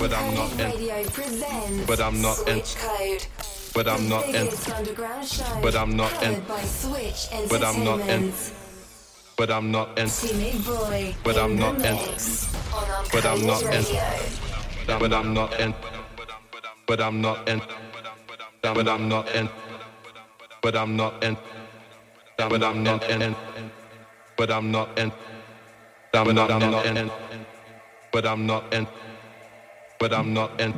but I'm not in. But I'm not in. But I'm not in. But I'm not in. But I'm not in. But I'm not in. But I'm not in. But I'm not in. But I'm not in. But I'm not in. But I'm not in. But I'm not in. But I'm not in. But I'm not in. But I'm not in. But I'm not in but I'm not in,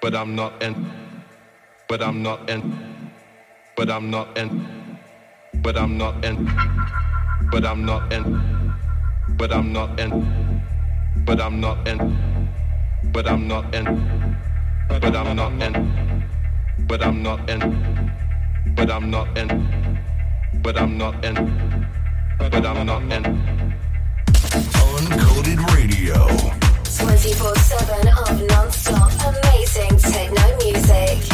but I'm not in, but I'm not in, but I'm not in, but I'm not in, but I'm not in, but I'm not in, but I'm not in, but I'm not in, but I'm not in, but I'm not in, but I'm not in, but I'm not in, but I'm not in. Uncoded Radio. 24-7 of non-stop amazing techno music.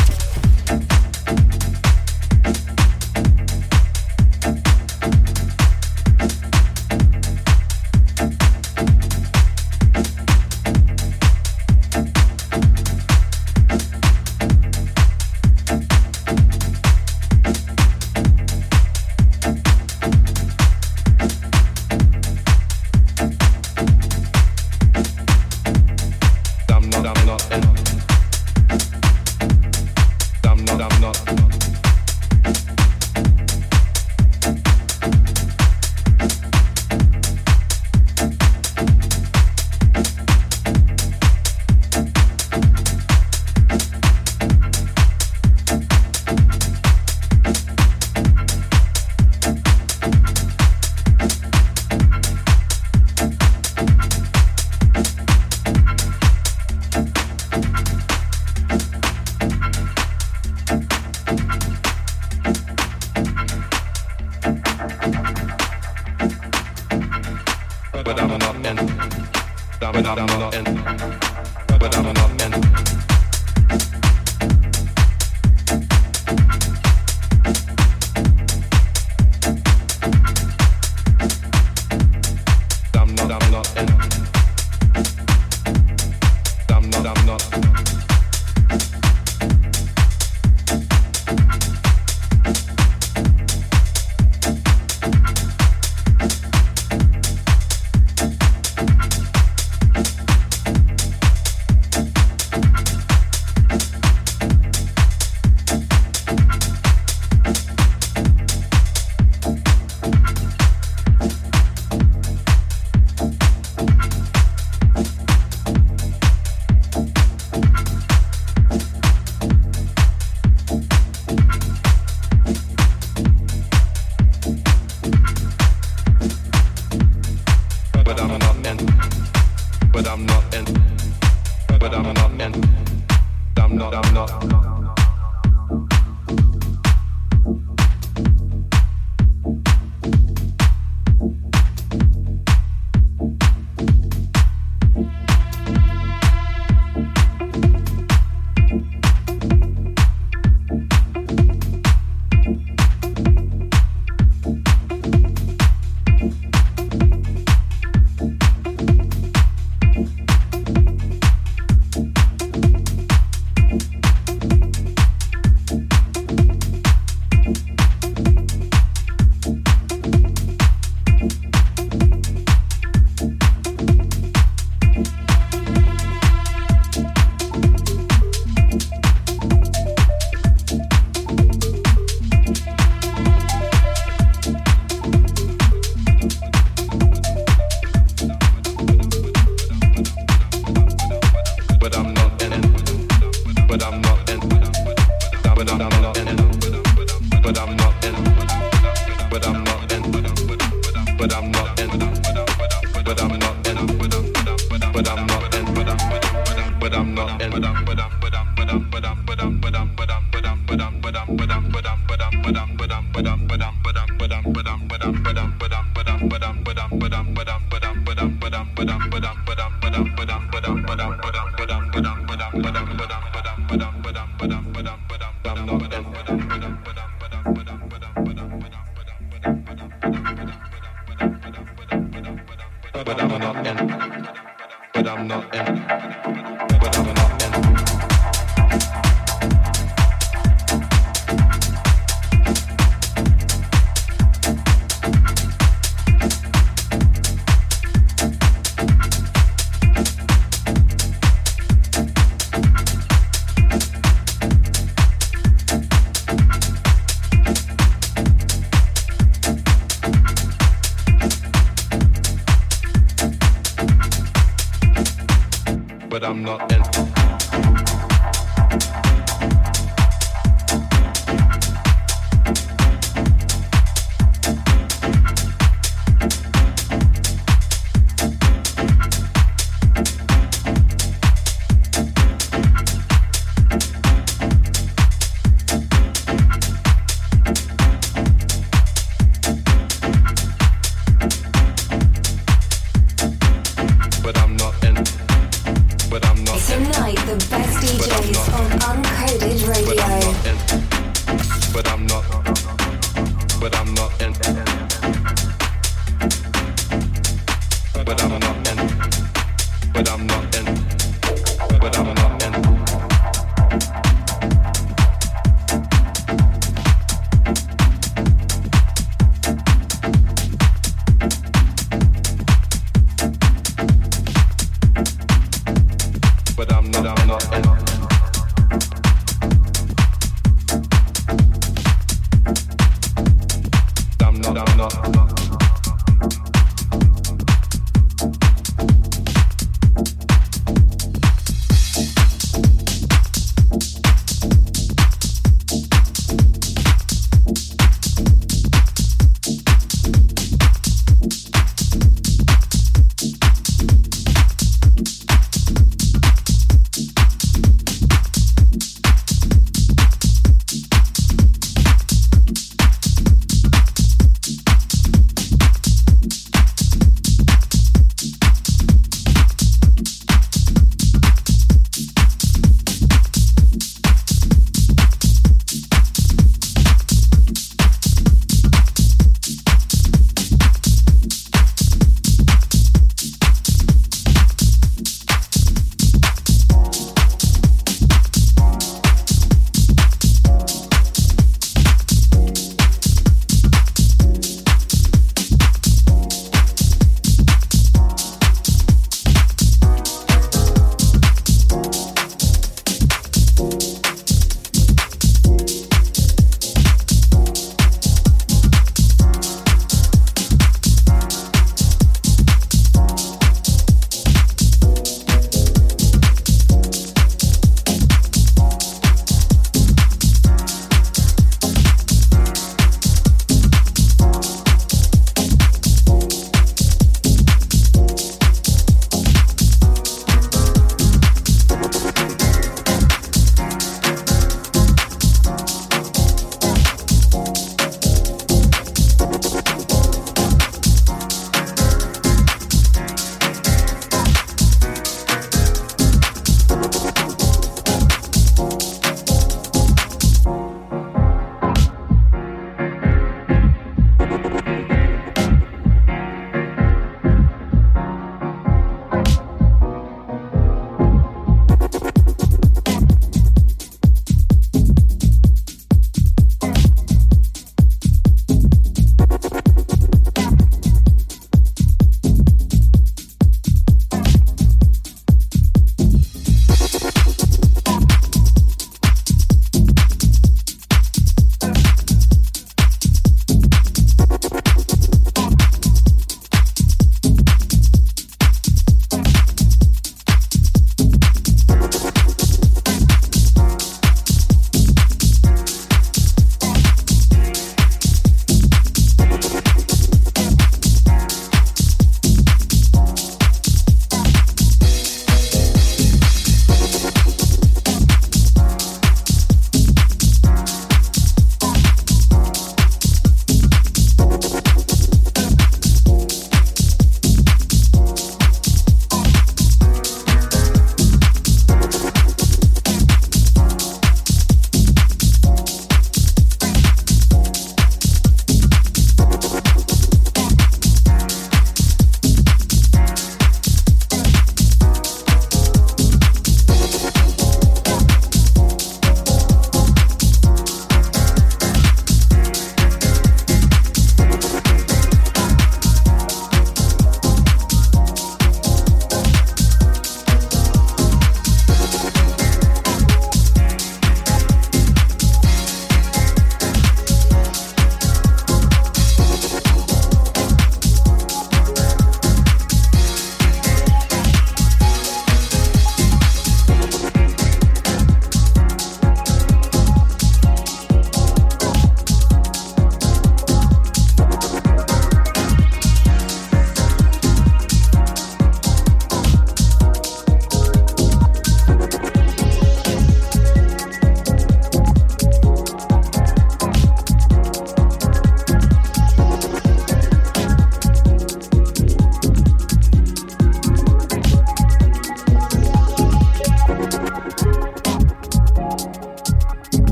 but I'm not. Ent-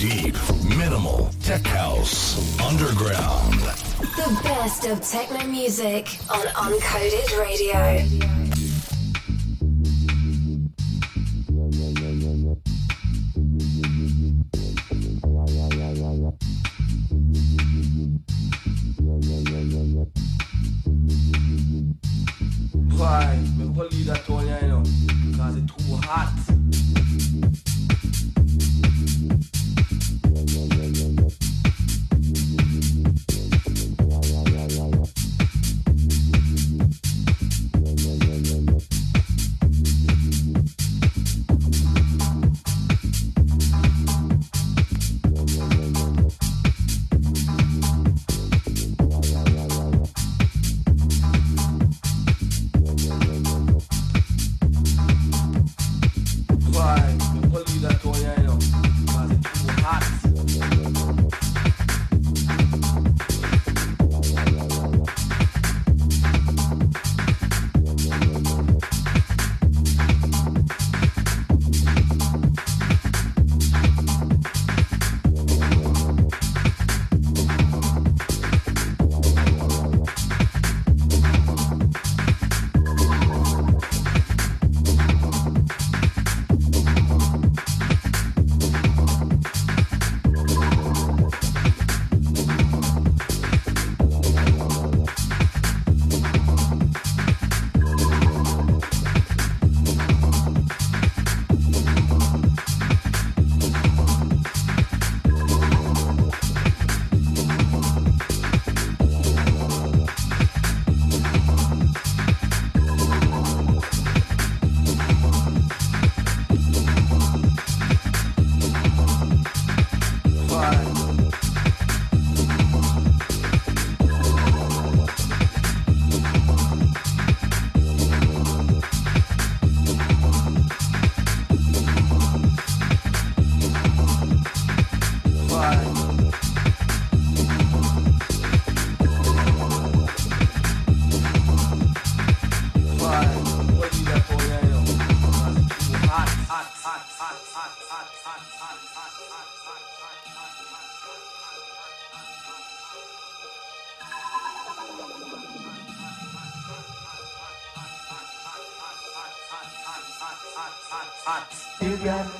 Deep, minimal, tech house, underground. The best of techno music on Uncoded Radio.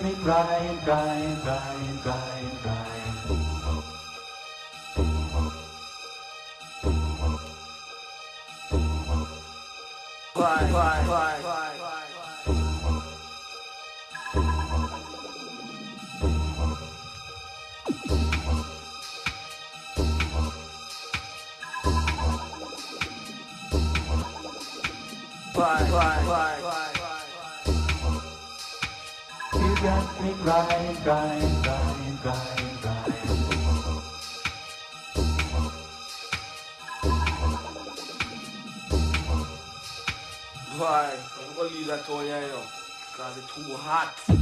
make me cry and cry and cry and cry and cry. Boom up, boom up, me grind, grind, grind, grind, grind. Why? I'm gonna leave that to you, cause it's too hot.